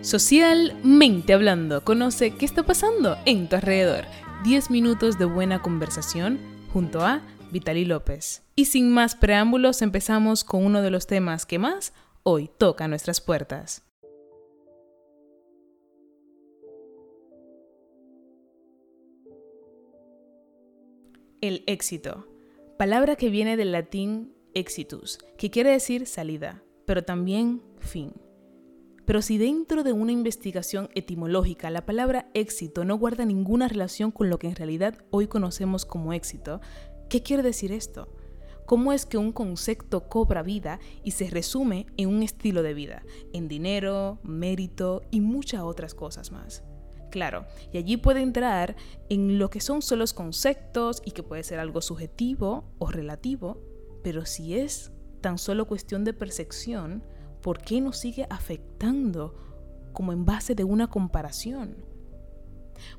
Socialmente hablando, conoce qué está pasando en tu alrededor. 10 minutos de buena conversación junto a Vitali López. Y sin más preámbulos, empezamos con uno de los temas que más hoy toca nuestras puertas. El éxito, palabra que viene del latín exitus, que quiere decir salida, pero también fin. Pero si dentro de una investigación etimológica la palabra éxito no guarda ninguna relación con lo que en realidad hoy conocemos como éxito, ¿qué quiere decir esto? ¿Cómo es que un concepto cobra vida y se resume en un estilo de vida, en dinero, mérito y muchas otras cosas más? Claro, y allí puede entrar en lo que son solo conceptos y que puede ser algo subjetivo o relativo, pero si es tan solo cuestión de percepción, ¿por qué nos sigue afectando como en base de una comparación?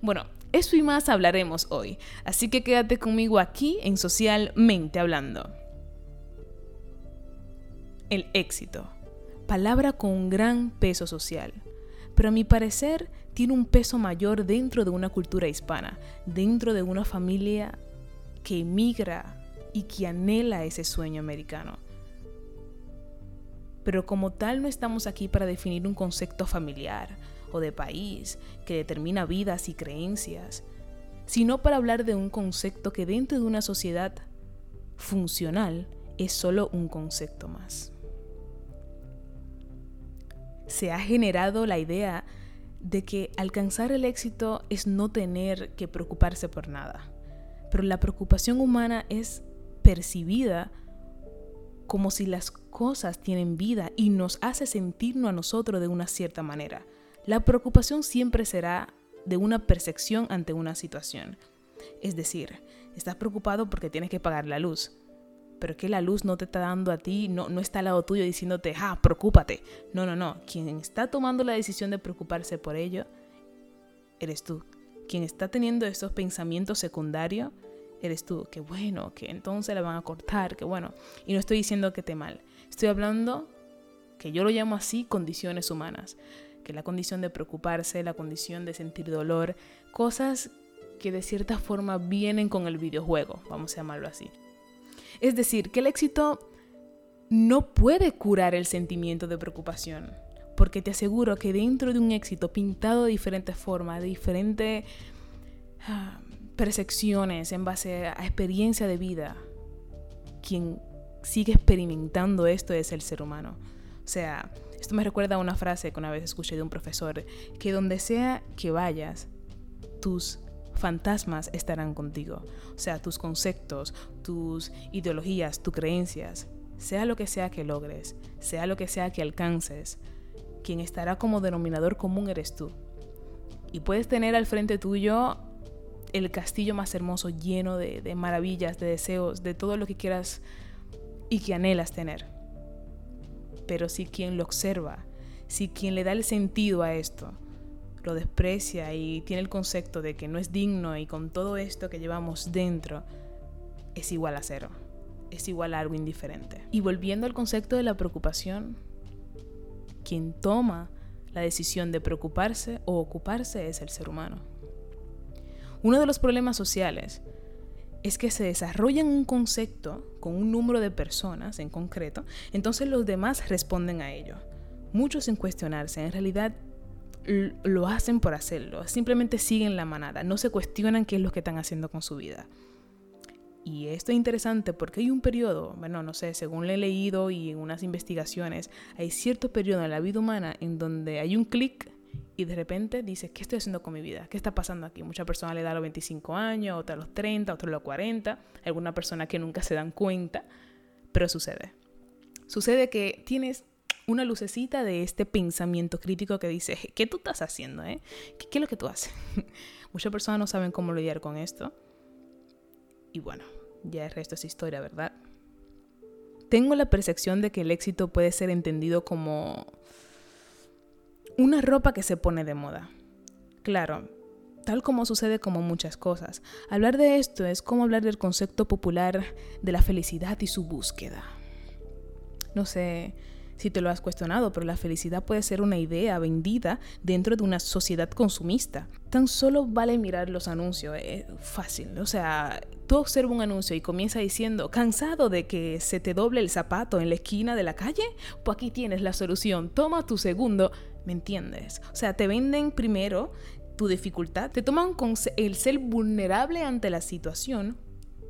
Bueno, eso y más hablaremos hoy, así que quédate conmigo aquí en Socialmente Hablando. El éxito, palabra con un gran peso social pero a mi parecer tiene un peso mayor dentro de una cultura hispana, dentro de una familia que emigra y que anhela ese sueño americano. Pero como tal no estamos aquí para definir un concepto familiar o de país que determina vidas y creencias, sino para hablar de un concepto que dentro de una sociedad funcional es solo un concepto más se ha generado la idea de que alcanzar el éxito es no tener que preocuparse por nada. Pero la preocupación humana es percibida como si las cosas tienen vida y nos hace sentirnos a nosotros de una cierta manera. La preocupación siempre será de una percepción ante una situación. Es decir, estás preocupado porque tienes que pagar la luz, pero que la luz no te está dando a ti, no, no está al lado tuyo diciéndote, ah, preocúpate. No, no, no. Quien está tomando la decisión de preocuparse por ello, eres tú. Quien está teniendo estos pensamientos secundarios, eres tú. Que bueno, que entonces le van a cortar, que bueno. Y no estoy diciendo que te mal. Estoy hablando, que yo lo llamo así, condiciones humanas. Que la condición de preocuparse, la condición de sentir dolor, cosas que de cierta forma vienen con el videojuego, vamos a llamarlo así. Es decir, que el éxito no puede curar el sentimiento de preocupación, porque te aseguro que dentro de un éxito pintado de diferentes formas, de diferentes ah, percepciones en base a experiencia de vida, quien sigue experimentando esto es el ser humano. O sea, esto me recuerda a una frase que una vez escuché de un profesor, que donde sea que vayas, tus fantasmas estarán contigo. O sea, tus conceptos, tus ideologías, tus creencias, sea lo que sea que logres, sea lo que sea que alcances, quien estará como denominador común eres tú. Y puedes tener al frente tuyo el castillo más hermoso lleno de, maravillas, de deseos, de todo lo que quieras y que anhelas tener. Pero si quien lo observa, si quien le da el sentido a esto, lo desprecia y tiene el concepto de que no es digno y con todo esto que llevamos dentro, es igual a cero, es igual a algo indiferente. Y volviendo al concepto de la preocupación, quien toma la decisión de preocuparse o ocuparse es el ser humano. Uno de los problemas sociales es que se desarrolla un concepto con un número de personas en concreto, entonces los demás responden a ello. Muchos sin cuestionarse, en realidad lo hacen por hacerlo, simplemente siguen la manada, no se cuestionan qué es lo que están haciendo con su vida. Y esto es interesante porque hay un periodo, bueno, no sé, según le he leído y en unas investigaciones, hay cierto periodo en la vida humana en donde hay un clic y de repente dices, ¿qué estoy haciendo con mi vida? ¿Qué está pasando aquí? Mucha persona le da los 25 años, otra los 30, otra los 40, alguna persona que nunca se dan cuenta, pero sucede. Sucede que tienes una lucecita de este pensamiento crítico que dice, ¿qué tú estás haciendo? Eh? ¿Qué, es lo que tú haces? Muchas personas no saben cómo lidiar con esto. Y bueno, ya el resto es historia, ¿verdad? Tengo la percepción de que el éxito puede ser entendido como una ropa que se pone de moda. Claro, tal como sucede como muchas cosas. Hablar de esto es como hablar del concepto popular de la felicidad y su búsqueda. No sé, si te lo has cuestionado, pero la felicidad puede ser una idea vendida dentro de una sociedad consumista. Tan solo vale mirar los anuncios, es fácil. O sea, tú observas un anuncio y comienza diciendo, cansado de que se te doble el zapato en la esquina de la calle, pues aquí tienes la solución, toma tu segundo, ¿me entiendes? O sea, te venden primero tu dificultad, te toman con el ser vulnerable ante la situación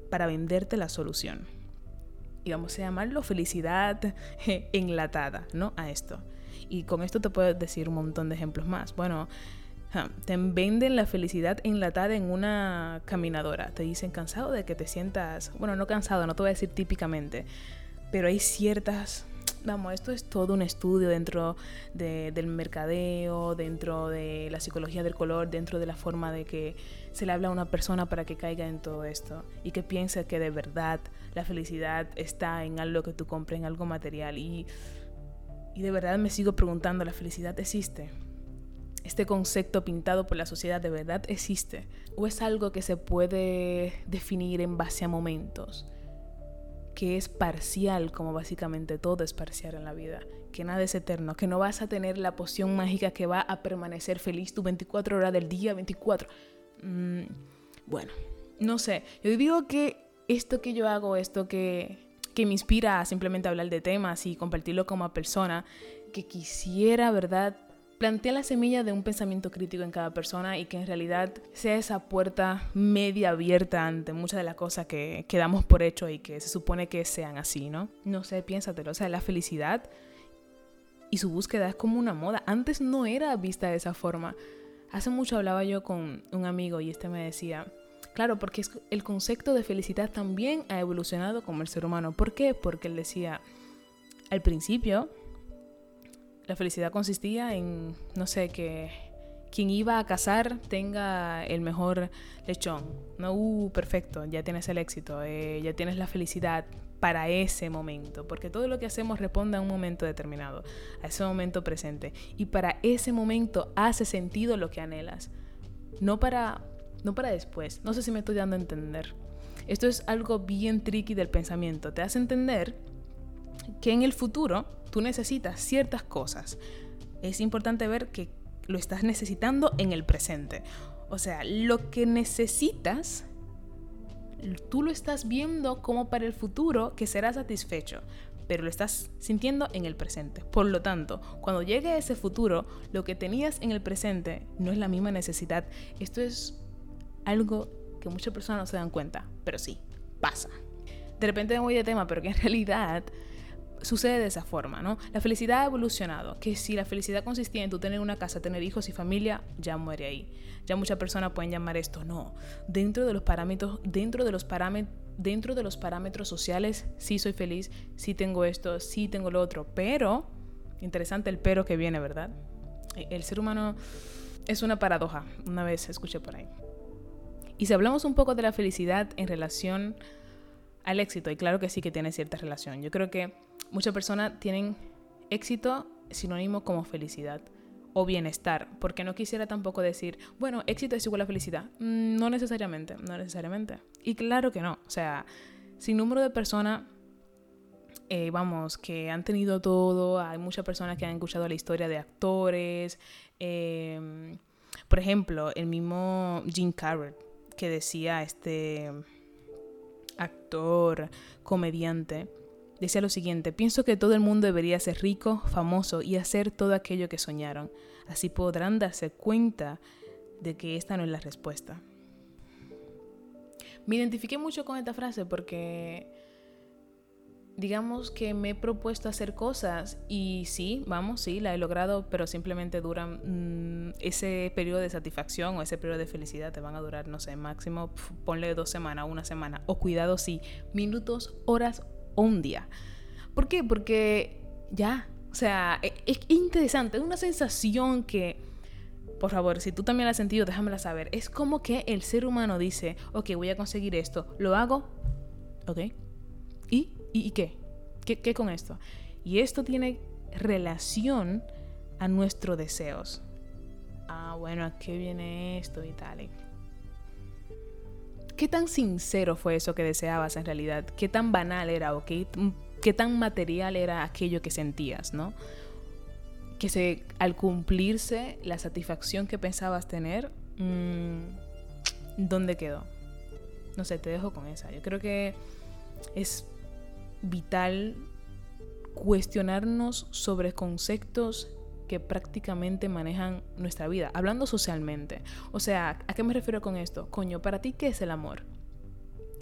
para venderte la solución y vamos a llamarlo felicidad enlatada, ¿no? A esto. Y con esto te puedo decir un montón de ejemplos más. Bueno, te venden la felicidad enlatada en una caminadora. Te dicen cansado de que te sientas, bueno, no cansado, no te voy a decir típicamente, pero hay ciertas vamos, esto es todo un estudio dentro del mercadeo, dentro de la psicología del color, dentro de la forma de que se le habla a una persona para que caiga en todo esto y que piense que de verdad la felicidad está en algo que tú compres, en algo material. Y, y de verdad me sigo preguntando, ¿la felicidad existe? ¿Este concepto pintado por la sociedad de verdad existe? ¿O es algo que se puede definir en base a momentos? Que es parcial, como básicamente todo es parcial en la vida, que nada es eterno, que no vas a tener la poción mágica que va a permanecer feliz tu 24 horas del día 24. Mm, bueno, no sé, yo digo que esto que yo hago, esto que, que me inspira a simplemente hablar de temas y compartirlo como persona, que quisiera, ¿verdad? Plantea la semilla de un pensamiento crítico en cada persona y que en realidad sea esa puerta media abierta ante muchas de las cosas que, que damos por hecho y que se supone que sean así, ¿no? No sé, piénsatelo. O sea, la felicidad y su búsqueda es como una moda. Antes no era vista de esa forma. Hace mucho hablaba yo con un amigo y este me decía, claro, porque el concepto de felicidad también ha evolucionado como el ser humano. ¿Por qué? Porque él decía, al principio, la felicidad consistía en, no sé, que quien iba a casar tenga el mejor lechón. No, uh, perfecto, ya tienes el éxito, eh, ya tienes la felicidad para ese momento, porque todo lo que hacemos responde a un momento determinado, a ese momento presente, y para ese momento hace sentido lo que anhelas, no para, no para después. No sé si me estoy dando a entender. Esto es algo bien tricky del pensamiento. Te hace entender que en el futuro tú necesitas ciertas cosas. Es importante ver que lo estás necesitando en el presente. O sea, lo que necesitas tú lo estás viendo como para el futuro que será satisfecho, pero lo estás sintiendo en el presente. Por lo tanto, cuando llegue ese futuro, lo que tenías en el presente no es la misma necesidad. Esto es algo que muchas personas no se dan cuenta, pero sí, pasa. De repente me voy de tema, pero que en realidad sucede de esa forma, ¿no? La felicidad ha evolucionado, que si la felicidad consistía en tú tener una casa, tener hijos y familia, ya muere ahí. Ya muchas personas pueden llamar esto, no. Dentro de los parámetros, dentro de los parámetros, dentro de los parámetros sociales, sí soy feliz, sí tengo esto, sí tengo lo otro, pero, interesante el pero que viene, ¿verdad? E, el ser humano es una paradoja, una vez escuché por ahí. Y si hablamos un poco de la felicidad en relación al éxito, y claro que sí que tiene cierta relación, yo creo que muchas personas tienen éxito sinónimo como felicidad o bienestar, porque no quisiera tampoco decir, bueno, éxito es igual a felicidad. Mm, no necesariamente, no necesariamente. Y claro que no, o sea, sin número de personas, eh, vamos, que han tenido todo, hay muchas personas que han escuchado la historia de actores, em, por ejemplo, el mismo Jim Carrey, que decía este actor, comediante, Decía lo siguiente, pienso que todo el mundo debería ser rico, famoso y hacer todo aquello que soñaron. Así podrán darse cuenta de que esta no es la respuesta. Me identifiqué mucho con esta frase porque digamos que me he propuesto hacer cosas y sí, vamos, sí, la he logrado, pero simplemente duran mm, ese periodo de satisfacción o ese periodo de felicidad, te van a durar, no sé, máximo, ponle dos semanas, una semana, o cuidado, sí, minutos, horas un día. ¿Por qué? Porque ya, o sea, e, es, interesante, es una sensación que, por favor, si tú también la has sentido, déjamela saber. Es como que el ser humano dice, ok, voy a conseguir esto, lo hago, ok, ¿y, y, qué? qué? ¿Qué con esto? Y esto tiene relación a nuestros deseos. Ah, bueno, ¿a qué viene esto y tal? ¿Qué tan sincero fue eso que deseabas en realidad? ¿Qué tan banal era o qué qué tan material era aquello que sentías, ¿no? Que se, al cumplirse la satisfacción que pensabas tener, mmm, ¿dónde quedó? No sé, te dejo con esa. Yo creo que es vital cuestionarnos sobre conceptos que prácticamente manejan nuestra vida, hablando socialmente. O sea, ¿a qué me refiero con esto? Coño, ¿para ti qué es el amor?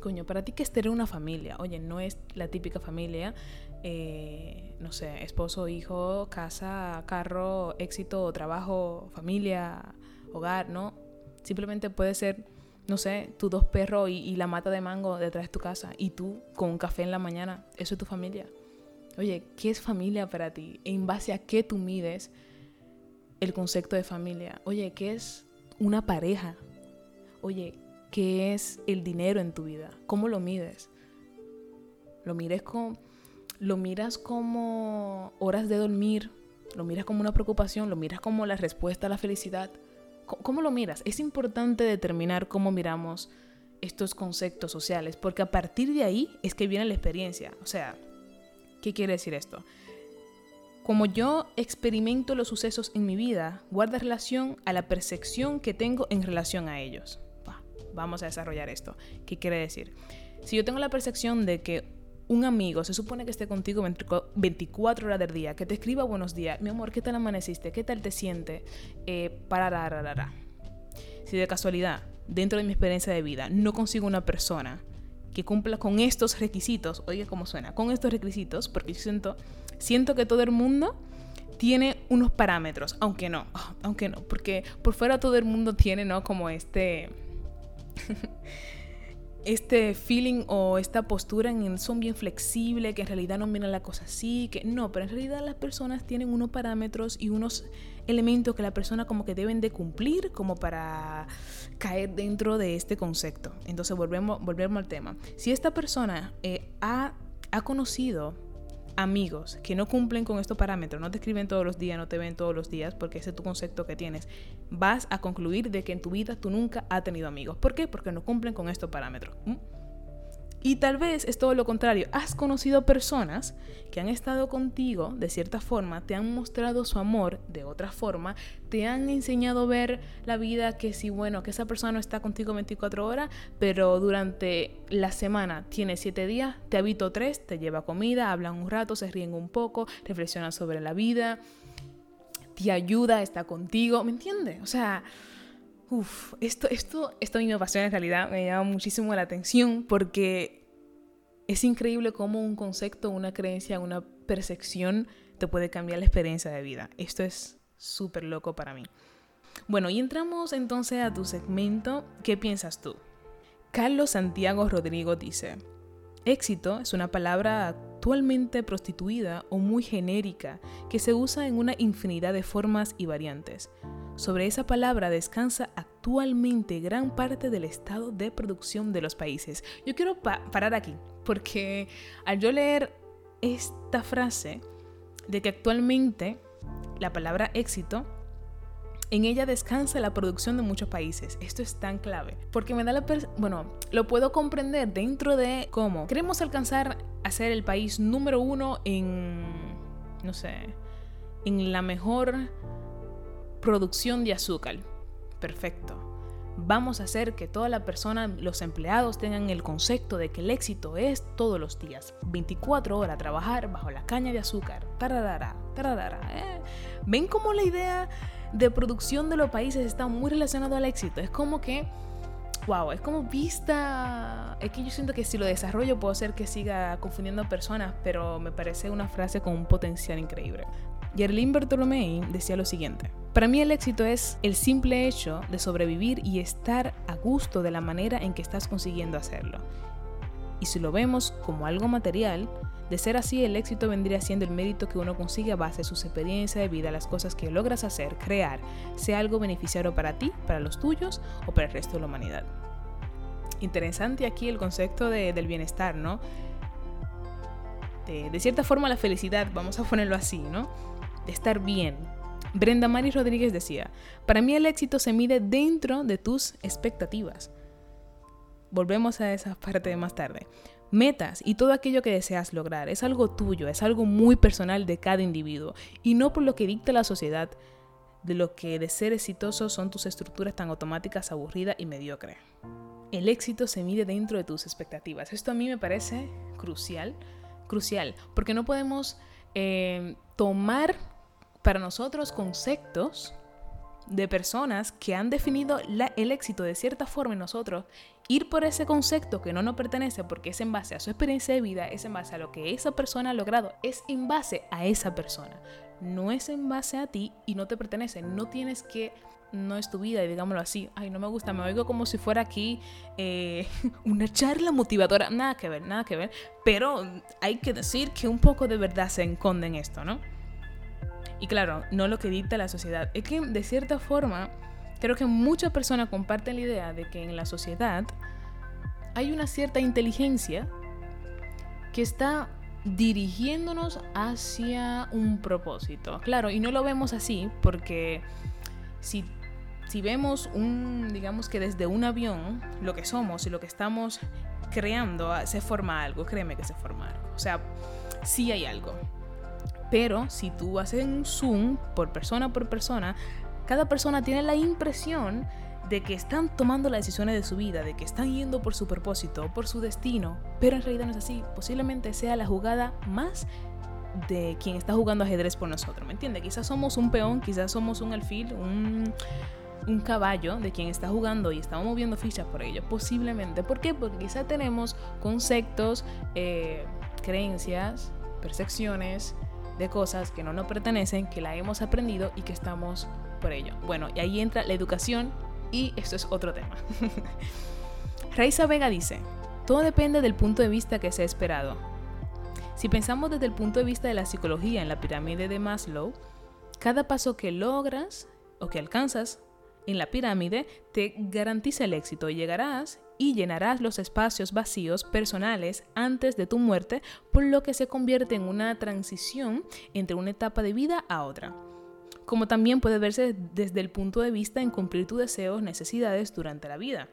Coño, ¿para ti qué es tener una familia? Oye, no es la típica familia, eh, no sé, esposo, hijo, casa, carro, éxito, trabajo, familia, hogar, ¿no? Simplemente puede ser no sé, tus dos perros y, la mata de mango detrás de tu casa y tú con un café en la mañana, eso es tu familia. Oye, ¿qué es familia para ti? ¿En base a qué tú mides el concepto de familia? Oye, ¿qué es una pareja? Oye, ¿qué es el dinero en tu vida? ¿Cómo lo mides? ¿Lo, mires con, ¿Lo miras como horas de dormir? ¿Lo miras como una preocupación? ¿Lo miras como la respuesta a la felicidad? ¿Cómo lo miras? Es importante determinar cómo miramos estos conceptos sociales, porque a partir de ahí es que viene la experiencia. O sea, ¿qué quiere decir esto? Como yo experimento los sucesos en mi vida, guarda relación a la percepción que tengo en relación a ellos. vamos a desarrollar esto. ¿Qué quiere decir? Si yo tengo la percepción de que un amigo se supone que esté contigo 24 horas del día, que te escriba buenos días, mi amor, ¿qué tal amaneciste? ¿Qué tal te sientes? Eh, para, Si de casualidad, dentro de mi experiencia de vida, no consigo una persona que cumpla con estos requisitos, oiga cómo suena, con estos requisitos, porque yo siento, siento que todo el mundo tiene unos parámetros, aunque no, aunque no, porque por fuera todo el mundo tiene, ¿no? Como este... este feeling o esta postura en son bien flexibles, que en realidad no miran la cosa así, que no, pero en realidad las personas tienen unos parámetros y unos elementos que la persona como que deben de cumplir como para caer dentro de este concepto. Entonces volvemos, volvemos al tema. Si esta persona eh, ha, ha conocido amigos que no cumplen con estos parámetros, no te escriben todos los días, no te ven todos los días, porque ese es tu concepto que tienes, vas a concluir de que en tu vida tú nunca has tenido amigos. ¿Por qué? Porque no cumplen con estos parámetros. Y tal vez es todo lo contrario. Has conocido personas que han estado contigo de cierta forma, te han mostrado su amor de otra forma, te han enseñado a ver la vida que si, bueno, que esa persona no está contigo 24 horas, pero durante la semana tiene 7 días, te habito 3, te lleva comida, hablan un rato, se ríen un poco, reflexionan sobre la vida, te ayuda, está contigo, ¿me entiendes? O sea... Uf, esto, esto, esto a en realidad, me llama muchísimo la atención porque es increíble cómo un concepto, una creencia, una percepción te puede cambiar la experiencia de vida. Esto es súper loco para mí. Bueno, y entramos entonces a tu segmento. ¿Qué piensas tú? Carlos Santiago Rodrigo dice, éxito es una palabra actualmente prostituida o muy genérica que se usa en una infinidad de formas y variantes. Sobre esa palabra descansa actualmente gran parte del estado de producción de los países. Yo quiero parar aquí, porque al yo leer esta frase de que actualmente la palabra éxito en ella descansa la producción de muchos países. Esto es tan clave. Porque me da la... Bueno, lo puedo comprender dentro de cómo queremos alcanzar a ser el país número uno en... No sé. En la mejor producción de azúcar. Perfecto. Vamos a hacer que toda la persona, los empleados tengan el concepto de que el éxito es todos los días, 24 horas trabajar bajo la caña de azúcar. Tararara, tararara, ¿eh? ¿Ven cómo la idea de producción de los países está muy relacionado al éxito? Es como que wow, es como vista. Es que yo siento que si lo desarrollo puedo hacer que siga confundiendo personas, pero me parece una frase con un potencial increíble. Yerlin Bertolomei decía lo siguiente: Para mí el éxito es el simple hecho de sobrevivir y estar a gusto de la manera en que estás consiguiendo hacerlo. Y si lo vemos como algo material, de ser así, el éxito vendría siendo el mérito que uno consigue a base de su experiencia de vida, las cosas que logras hacer, crear, sea algo beneficiario para ti, para los tuyos o para el resto de la humanidad. Interesante aquí el concepto del bienestar, ¿no? De, de cierta forma la felicidad, vamos a ponerlo así, ¿no? De estar bien. Brenda Mari Rodríguez decía, para mí el éxito se mide dentro de tus expectativas. Volvemos a esa parte de más tarde. metas y todo aquello que deseas lograr. Es algo tuyo, es algo muy personal de cada individuo y no por lo que dicta la sociedad de lo que de ser exitoso son tus estructuras tan automáticas, aburridas y mediocres. El éxito se mide dentro de tus expectativas. Esto a mí me parece crucial, crucial, porque no podemos eh, tomar para nosotros conceptos de personas que han definido el éxito de cierta forma en nosotros, ir por ese concepto que no nos pertenece porque es en base a su experiencia de vida, es en base a lo que esa persona ha logrado, es en base a esa persona, no es en base a ti y no te pertenece, no tienes que no es tu vida y digámoslo así, ay, no me gusta, me oigo como si fuera aquí eh, una charla motivadora, nada que ver, nada que ver, pero hay que decir que un poco de verdad se enconde en esto, ¿no? Y claro, no lo que dicta la sociedad. Es que de cierta forma, creo que muchas personas comparten la idea de que en la sociedad hay una cierta inteligencia que está dirigiéndonos hacia un propósito. Claro, y no lo vemos así porque si, si vemos un, digamos que desde un avión, lo que somos y lo que estamos creando, se forma algo, créeme que se forma algo. O sea, sí hay algo. Pero si tú haces un zoom por persona por persona, cada persona tiene la impresión de que están tomando las decisiones de su vida, de que están yendo por su propósito, por su destino, pero en realidad no es así. Posiblemente sea la jugada más de quien está jugando ajedrez por nosotros, ¿me entiendes? Quizás somos un peón, quizás somos un alfil, un, un caballo de quien está jugando y estamos moviendo fichas por ello, posiblemente. ¿Por qué? Porque quizás tenemos conceptos, eh, creencias, percepciones, de cosas que no nos pertenecen, que la hemos aprendido y que estamos por ello. Bueno, y ahí entra la educación y esto es otro tema. Raiza Vega dice, todo depende del punto de vista que se ha esperado. Si pensamos desde el punto de vista de la psicología en la pirámide de Maslow, cada paso que logras o que alcanzas en la pirámide te garantiza el éxito y llegarás y llenarás los espacios vacíos personales antes de tu muerte, por lo que se convierte en una transición entre una etapa de vida a otra. Como también puede verse desde el punto de vista en cumplir tus deseos, necesidades durante la vida.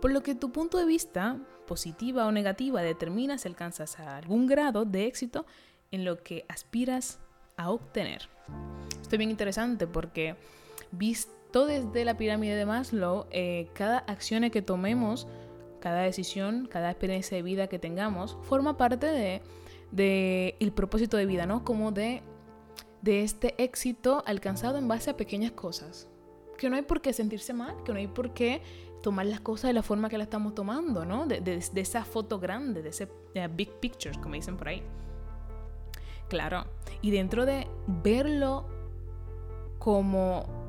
Por lo que tu punto de vista, positiva o negativa, determina si alcanzas algún grado de éxito en lo que aspiras a obtener. Esto es bien interesante porque visto todo desde la pirámide de Maslow, eh, cada acción que tomemos, cada decisión, cada experiencia de vida que tengamos, forma parte de, el propósito de vida, ¿no? Como de, de este éxito alcanzado en base a pequeñas cosas. Que no hay por qué sentirse mal, que no hay por qué tomar las cosas de la forma que las estamos tomando, ¿no? De, de, esa foto grande, de ese big picture, como dicen por ahí. Claro. Y dentro de verlo como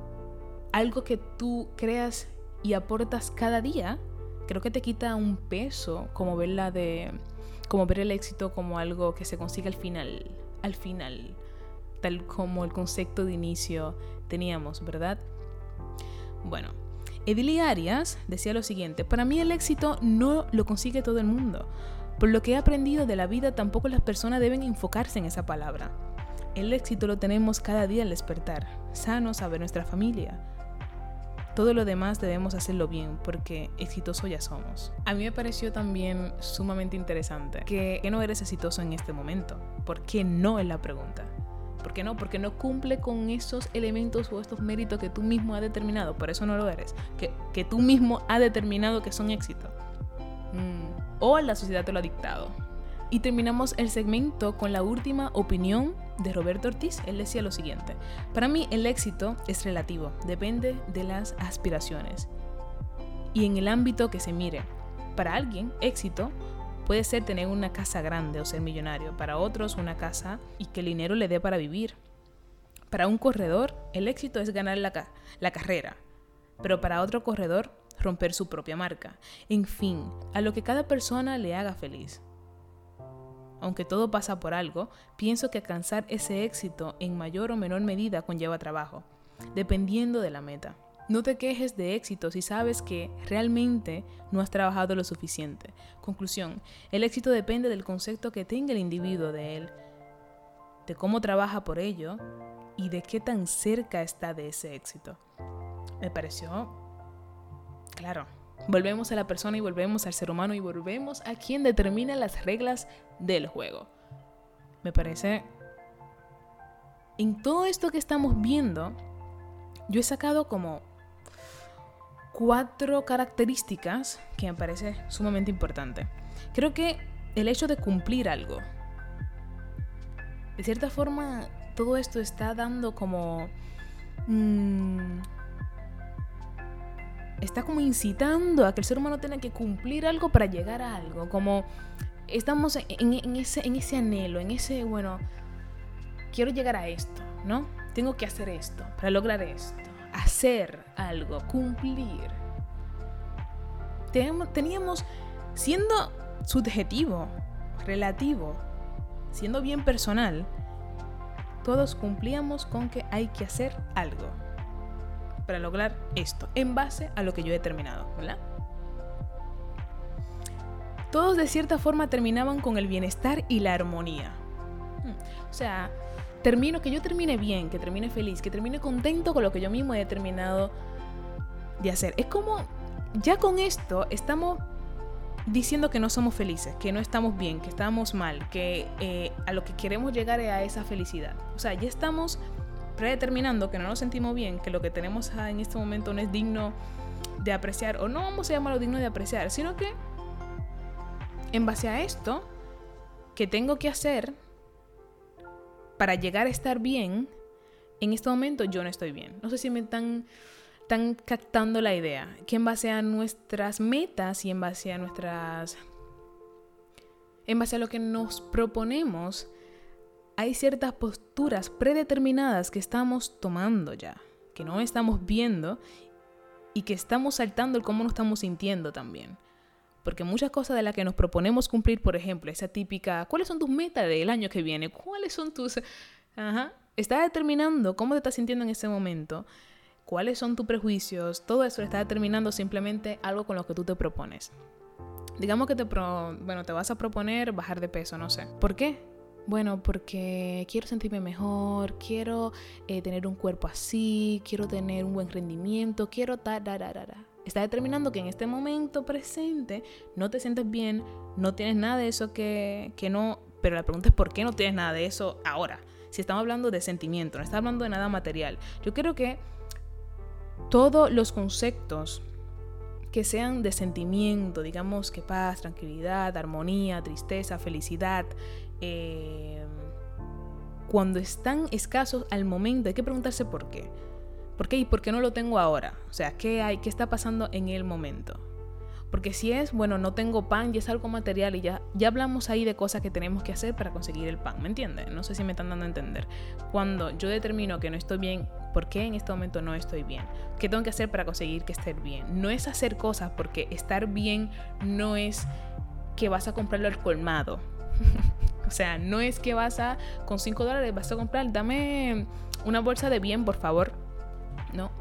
algo que tú creas y aportas cada día, creo que te quita un peso como verla de como ver el éxito como algo que se consigue al final, al final, tal como el concepto de inicio teníamos, ¿verdad? Bueno, Edilia Arias decía lo siguiente, para mí el éxito no lo consigue todo el mundo. Por lo que he aprendido de la vida, tampoco las personas deben enfocarse en esa palabra. El éxito lo tenemos cada día al despertar, sanos a ver nuestra familia, todo lo demás debemos hacerlo bien porque exitoso ya somos. A mí me pareció también sumamente interesante que, no eres exitoso en este momento. ¿Por qué no es la pregunta? ¿Por qué no? Porque no cumple con esos elementos o estos méritos que tú mismo has determinado. Por eso no lo eres. Que, que tú mismo has determinado que son éxito. Mm. O la sociedad te lo ha dictado. Y terminamos el segmento con la última opinión de Roberto Ortiz. Él decía lo siguiente, para mí el éxito es relativo, depende de las aspiraciones y en el ámbito que se mire. Para alguien, éxito puede ser tener una casa grande o ser millonario, para otros una casa y que el dinero le dé para vivir. Para un corredor, el éxito es ganar la, la carrera, pero para otro corredor, romper su propia marca. En fin, a lo que cada persona le haga feliz aunque todo pasa por algo, pienso que alcanzar ese éxito en mayor o menor medida conlleva trabajo, dependiendo de la meta. No te quejes de éxito si sabes que realmente no has trabajado lo suficiente. Conclusión, el éxito depende del concepto que tenga el individuo de él, de cómo trabaja por ello y de qué tan cerca está de ese éxito. Me pareció, claro, Volvemos a la persona y volvemos al ser humano y volvemos a quien determina las reglas del juego. Me parece... En todo esto que estamos viendo, yo he sacado como cuatro características que me parece sumamente importante. Creo que el hecho de cumplir algo, de cierta forma, todo esto está dando como... Mm, está como incitando a que el ser humano tenga que cumplir algo para llegar a algo. Como estamos en, ese, anhelo, en ese, bueno, quiero llegar a esto, ¿no? Tengo que hacer esto para lograr esto. Hacer algo, cumplir. Teníamos, siendo subjetivo, relativo, siendo bien personal, todos cumplíamos con que hay que hacer algo para lograr esto, en base a lo que yo he determinado, ¿verdad? Todos de cierta forma terminaban con el bienestar y la armonía. Hmm. O sea, termino, que yo termine bien, que termine feliz, que termine contento con lo que yo mismo he determinado de hacer. Es como, ya con esto estamos diciendo que no somos felices, que no estamos bien, que estamos mal, que eh, a lo que queremos llegar es a esa felicidad. O sea, ya estamos predeterminando que no nos sentimos bien, que lo que tenemos en este momento no es digno de apreciar, o no vamos a llamarlo digno de apreciar, sino que en base a esto, que tengo que hacer para llegar a estar bien, en este momento yo no estoy bien. No sé si me están, están captando la idea, que en base a nuestras metas y en base a nuestras... En base a lo que nos proponemos, hay ciertas posturas predeterminadas que estamos tomando ya, que no estamos viendo y que estamos saltando el cómo nos estamos sintiendo también. Porque muchas cosas de las que nos proponemos cumplir, por ejemplo, esa típica, ¿cuáles son tus metas del año que viene? ¿Cuáles son tus... Ajá. Está determinando cómo te estás sintiendo en ese momento, cuáles son tus prejuicios, todo eso está determinando simplemente algo con lo que tú te propones. Digamos que te, bueno, te vas a proponer bajar de peso, no sé. ¿Por qué? Bueno, porque quiero sentirme mejor, quiero eh, tener un cuerpo así, quiero tener un buen rendimiento, quiero ta, Está determinando que en este momento presente no te sientes bien, no tienes nada de eso que, que no. Pero la pregunta es por qué no tienes nada de eso ahora. Si estamos hablando de sentimiento, no estamos hablando de nada material. Yo creo que todos los conceptos que sean de sentimiento, digamos que paz, tranquilidad, armonía, tristeza, felicidad, Em, cuando están escasos al momento, hay que preguntarse por qué. ¿Por qué y por qué no lo tengo ahora? O sea, ¿qué hay? ¿Qué está pasando en el momento? Porque si es, bueno, no tengo pan y es algo material y ya, ya hablamos ahí de cosas que tenemos que hacer para conseguir el pan, ¿me entienden? No sé si me están dando a entender. Cuando yo determino que no estoy bien, ¿por qué en este momento no estoy bien? ¿Qué tengo que hacer para conseguir que esté bien? No es hacer cosas porque estar bien no es que vas a comprarlo al colmado. O sea, no es que vas a, con 5 dólares vas a comprar, dame una bolsa de bien, por favor. No.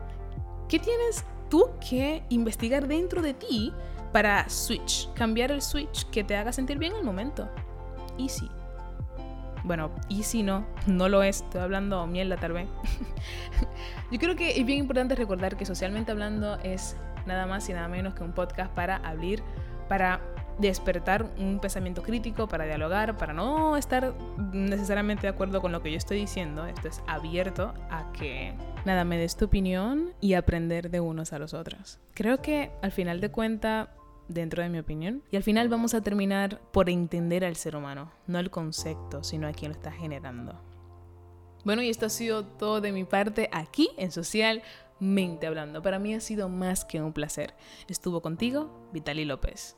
¿Qué tienes tú que investigar dentro de ti para switch? Cambiar el switch que te haga sentir bien en el momento. Easy. Bueno, easy no, no lo es. Estoy hablando mierda tal vez. Yo creo que es bien importante recordar que socialmente hablando es nada más y nada menos que un podcast para abrir, para despertar un pensamiento crítico, para dialogar, para no estar necesariamente de acuerdo con lo que yo estoy diciendo. Esto es abierto a que nada me des tu opinión y aprender de unos a los otros. Creo que al final de cuenta dentro de mi opinión. Y al final vamos a terminar por entender al ser humano, no el concepto, sino a quien lo está generando. Bueno, y esto ha sido todo de mi parte aquí en Socialmente Hablando. Para mí ha sido más que un placer. Estuvo contigo, Vitali López.